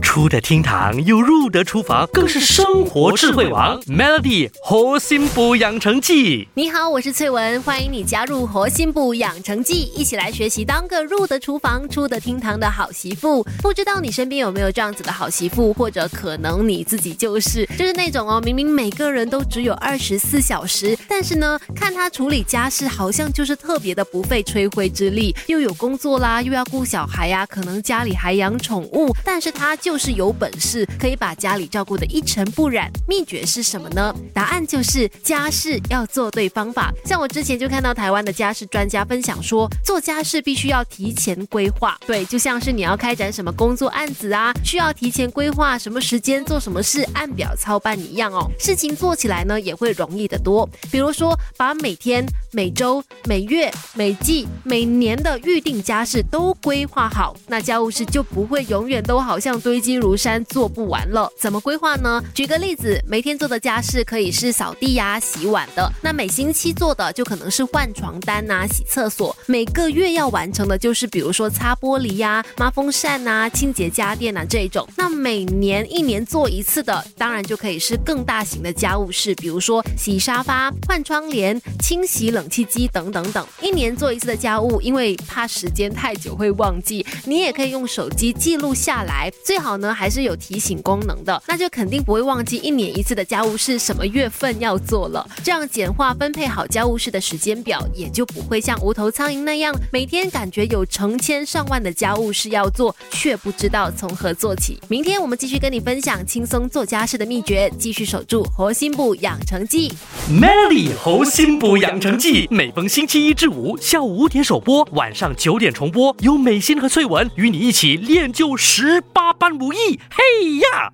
出得厅堂又入得厨房，更是生活智慧王。Melody 活心补养成记，你好，我是翠文，欢迎你加入活心补养成记，一起来学习当个入得厨房、出得厅堂的好媳妇。不知道你身边有没有这样子的好媳妇，或者可能你自己就是，就是那种哦，明明每个人都只有二十四小时，但是呢，看他处理家事好像就是特别的不费吹灰之力，又有工作啦，又要顾小孩呀，可能家里还养宠物，但是他就。就是有本事可以把家里照顾得一尘不染，秘诀是什么呢？答案就是家事要做对方法。像我之前就看到台湾的家事专家分享说，做家事必须要提前规划。对，就像是你要开展什么工作案子啊，需要提前规划什么时间做什么事，按表操办一样哦。事情做起来呢也会容易得多。比如说，把每天、每周、每月、每季、每年的预定家事都规划好，那家务事就不会永远都好像堆积。如山，做不完了，怎么规划呢？举个例子，每天做的家事可以是扫地呀、洗碗的，那每星期做的就可能是换床单呐、洗厕所。每个月要完成的就是比如说擦玻璃呀、抹风扇呐、清洁家电呐这种。那每年一年做一次的，当然就可以是更大型的家务事，比如说洗沙发、换窗帘、清洗冷气机等等等。一年做一次的家务，因为怕时间太久会忘记，你也可以用手机记录下来，最好。呢，还是有提醒功能的，那就肯定不会忘记一年一次的家务事什么月份要做了。这样简化分配好家务事的时间表，也就不会像无头苍蝇那样，每天感觉有成千上万的家务事要做，却不知道从何做起。明天我们继续跟你分享轻松做家事的秘诀，继续守住核心部养成记。Melody 核心部养成记，每逢星期一至五下午五点首播，晚上九点重播，由美心和翠文与你一起练就十八般武艺。嘿呀！